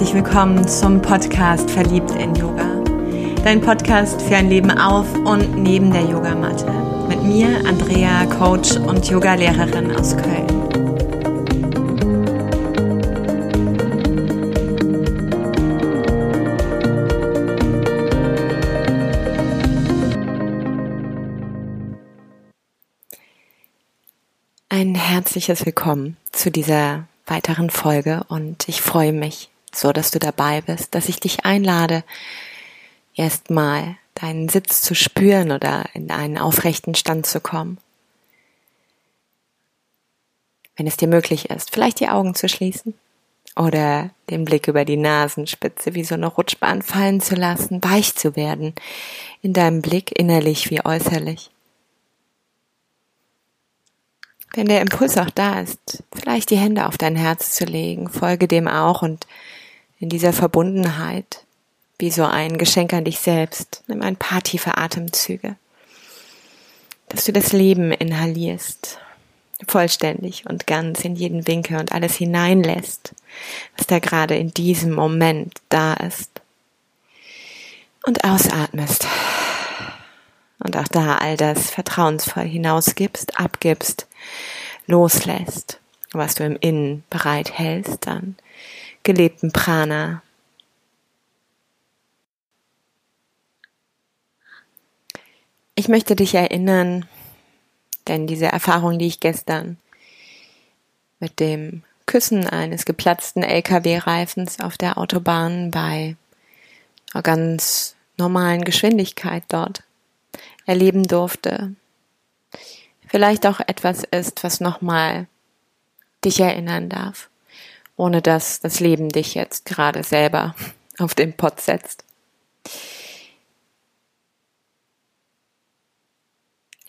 herzlich willkommen zum Podcast Verliebt in Yoga. Dein Podcast für ein Leben auf und neben der Yogamatte. Mit mir, Andrea, Coach und Yogalehrerin aus Köln. Ein herzliches Willkommen zu dieser weiteren Folge und ich freue mich so, dass du dabei bist, dass ich dich einlade, erstmal deinen Sitz zu spüren oder in einen aufrechten Stand zu kommen. Wenn es dir möglich ist, vielleicht die Augen zu schließen oder den Blick über die Nasenspitze wie so eine Rutschbahn fallen zu lassen, weich zu werden in deinem Blick innerlich wie äußerlich. Wenn der Impuls auch da ist, vielleicht die Hände auf dein Herz zu legen, folge dem auch und in dieser Verbundenheit, wie so ein Geschenk an dich selbst, nimm ein paar tiefe Atemzüge, dass du das Leben inhalierst, vollständig und ganz in jeden Winkel und alles hineinlässt, was da gerade in diesem Moment da ist. Und ausatmest. Und auch da all das vertrauensvoll hinausgibst, abgibst, loslässt, was du im Innen bereit hältst, dann gelebten Prana. Ich möchte dich erinnern, denn diese Erfahrung, die ich gestern mit dem Küssen eines geplatzten LKW-Reifens auf der Autobahn bei einer ganz normalen Geschwindigkeit dort erleben durfte, vielleicht auch etwas ist, was nochmal dich erinnern darf, ohne dass das Leben dich jetzt gerade selber auf den Pott setzt.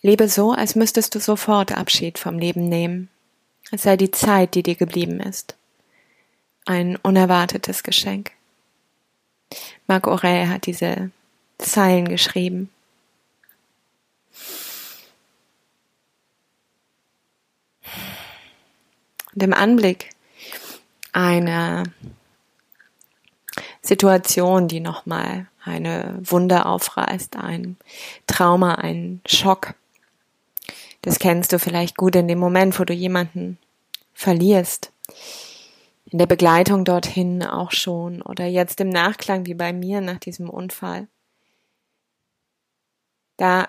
Lebe so, als müsstest du sofort Abschied vom Leben nehmen. Es sei die Zeit, die dir geblieben ist. Ein unerwartetes Geschenk. Marc Aurel hat diese Zeilen geschrieben. Und im Anblick einer Situation, die nochmal eine Wunde aufreißt, ein Trauma, ein Schock. Das kennst du vielleicht gut in dem Moment, wo du jemanden verlierst. In der Begleitung dorthin auch schon oder jetzt im Nachklang wie bei mir nach diesem Unfall. Da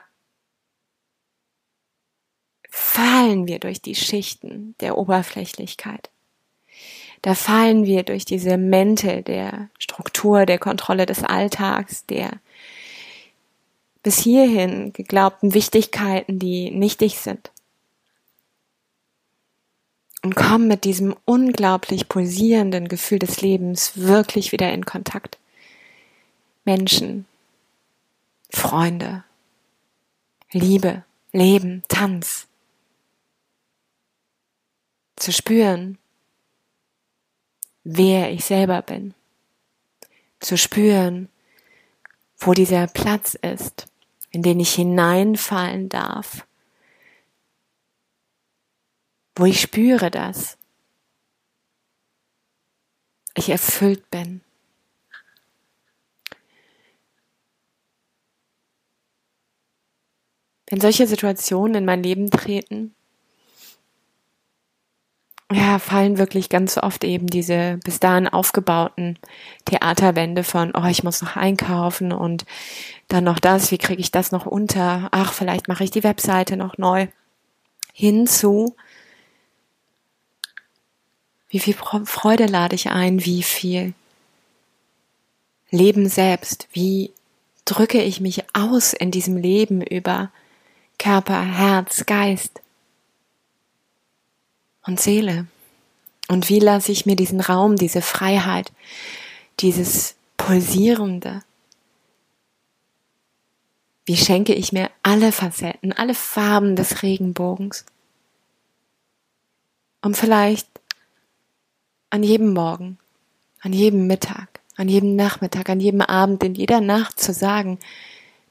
fallen wir durch die Schichten der Oberflächlichkeit. Da fallen wir durch diese Mäntel der Struktur, der Kontrolle des Alltags, der bis hierhin geglaubten Wichtigkeiten, die nichtig sind. Und kommen mit diesem unglaublich pulsierenden Gefühl des Lebens wirklich wieder in Kontakt. Menschen, Freunde, Liebe, Leben, Tanz, zu spüren, wer ich selber bin, zu spüren, wo dieser Platz ist, in den ich hineinfallen darf, wo ich spüre, dass ich erfüllt bin. Wenn solche Situationen in mein Leben treten, ja, fallen wirklich ganz oft eben diese bis dahin aufgebauten Theaterwände von, oh, ich muss noch einkaufen und dann noch das, wie kriege ich das noch unter? Ach, vielleicht mache ich die Webseite noch neu. Hinzu, wie viel Freude lade ich ein, wie viel Leben selbst, wie drücke ich mich aus in diesem Leben über Körper, Herz, Geist und Seele? Und wie lasse ich mir diesen Raum, diese Freiheit, dieses Pulsierende? Wie schenke ich mir alle Facetten, alle Farben des Regenbogens? Um vielleicht an jedem Morgen, an jedem Mittag, an jedem Nachmittag, an jedem Abend, in jeder Nacht zu sagen,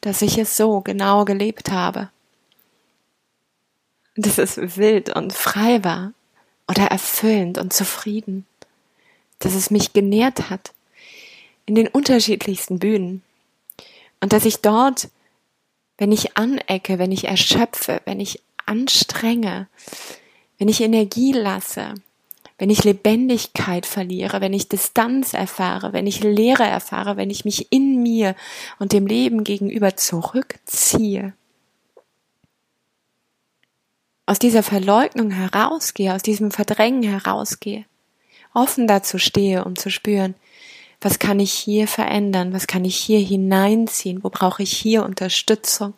dass ich es so genau gelebt habe. Dass es wild und frei war oder erfüllend und zufrieden, dass es mich genährt hat, in den unterschiedlichsten Bühnen. Und dass ich dort, wenn ich anecke, wenn ich erschöpfe, wenn ich anstrenge, wenn ich Energie lasse, wenn ich Lebendigkeit verliere, wenn ich Distanz erfahre, wenn ich Leere erfahre, wenn ich mich in mir und dem Leben gegenüber zurückziehe, aus dieser Verleugnung herausgehe, aus diesem Verdrängen herausgehe, offen dazu stehe, um zu spüren, was kann ich hier verändern, was kann ich hier hineinziehen, wo brauche ich hier Unterstützung,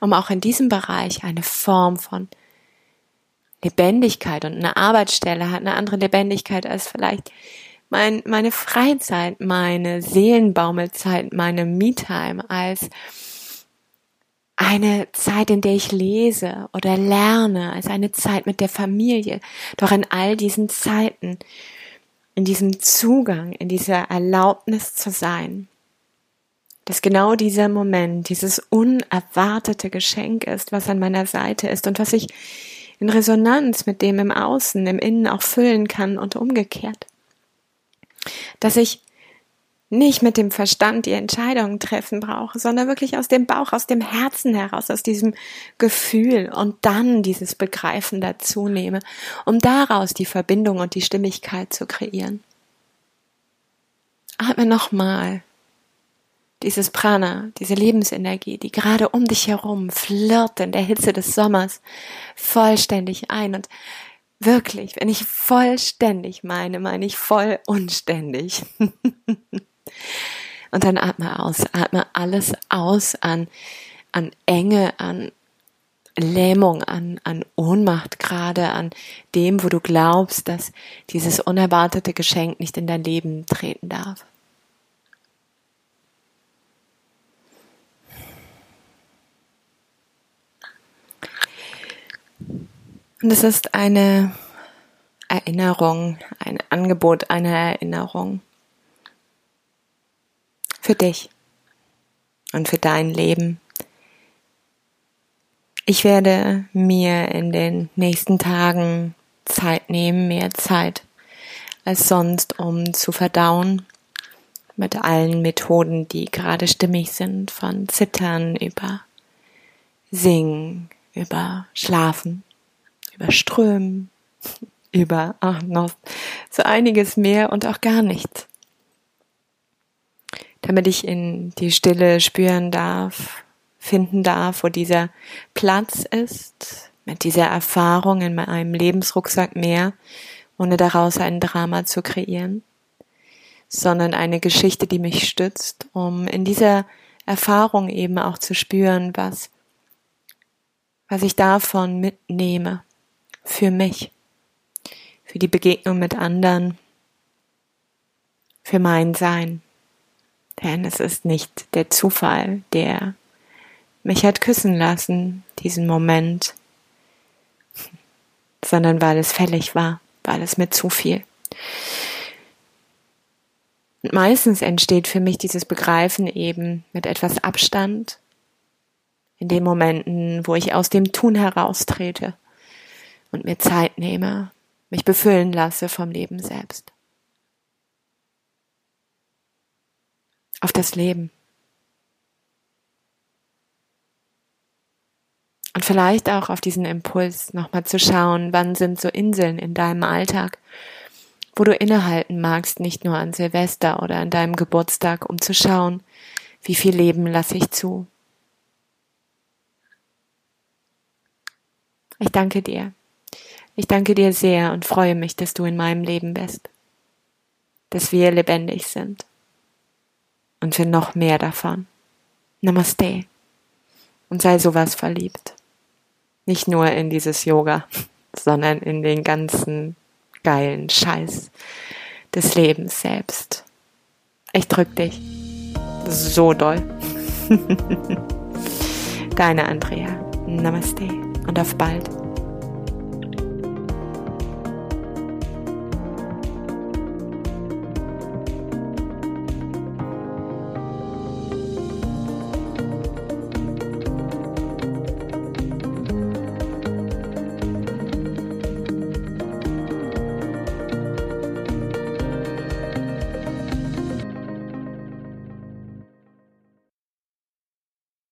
um auch in diesem Bereich eine Form von Lebendigkeit und eine Arbeitsstelle hat eine andere Lebendigkeit als vielleicht mein, meine Freizeit, meine Seelenbaumelzeit, meine Me-Time als eine Zeit, in der ich lese oder lerne, als eine Zeit mit der Familie. Doch in all diesen Zeiten, in diesem Zugang, in dieser Erlaubnis zu sein, dass genau dieser Moment, dieses unerwartete Geschenk ist, was an meiner Seite ist und was ich in Resonanz mit dem im Außen, im Innen auch füllen kann und umgekehrt. Dass ich nicht mit dem Verstand die Entscheidungen treffen brauche, sondern wirklich aus dem Bauch, aus dem Herzen heraus, aus diesem Gefühl und dann dieses Begreifen dazu nehme, um daraus die Verbindung und die Stimmigkeit zu kreieren. Atme nochmal dieses Prana, diese Lebensenergie, die gerade um dich herum flirrt in der Hitze des Sommers, vollständig ein und wirklich, wenn ich vollständig meine, meine ich voll unständig. Und dann atme aus, atme alles aus an, an Enge, an Lähmung, an, an Ohnmacht gerade, an dem, wo du glaubst, dass dieses unerwartete Geschenk nicht in dein Leben treten darf. Und es ist eine Erinnerung, ein Angebot einer Erinnerung für dich und für dein Leben. Ich werde mir in den nächsten Tagen Zeit nehmen, mehr Zeit als sonst, um zu verdauen mit allen Methoden, die gerade stimmig sind, von Zittern über Singen, über Schlafen, über Strömen, über ach, noch so einiges mehr und auch gar nichts damit ich in die Stille spüren darf, finden darf, wo dieser Platz ist, mit dieser Erfahrung in meinem Lebensrucksack mehr, ohne daraus ein Drama zu kreieren, sondern eine Geschichte, die mich stützt, um in dieser Erfahrung eben auch zu spüren, was, was ich davon mitnehme für mich, für die Begegnung mit anderen, für mein Sein. Denn es ist nicht der Zufall, der mich hat küssen lassen, diesen Moment, sondern weil es fällig war, weil es mir zu viel. Und meistens entsteht für mich dieses Begreifen eben mit etwas Abstand, in den Momenten, wo ich aus dem Tun heraustrete und mir Zeit nehme, mich befüllen lasse vom Leben selbst. Auf das Leben. Und vielleicht auch auf diesen Impuls nochmal zu schauen, wann sind so Inseln in deinem Alltag, wo du innehalten magst, nicht nur an Silvester oder an deinem Geburtstag, um zu schauen, wie viel Leben lasse ich zu. Ich danke dir. Ich danke dir sehr und freue mich, dass du in meinem Leben bist, dass wir lebendig sind und für noch mehr davon. Namaste. Und sei sowas verliebt. Nicht nur in dieses Yoga, sondern in den ganzen geilen Scheiß des Lebens selbst. Ich drück dich so doll. Deine Andrea. Namaste und auf bald.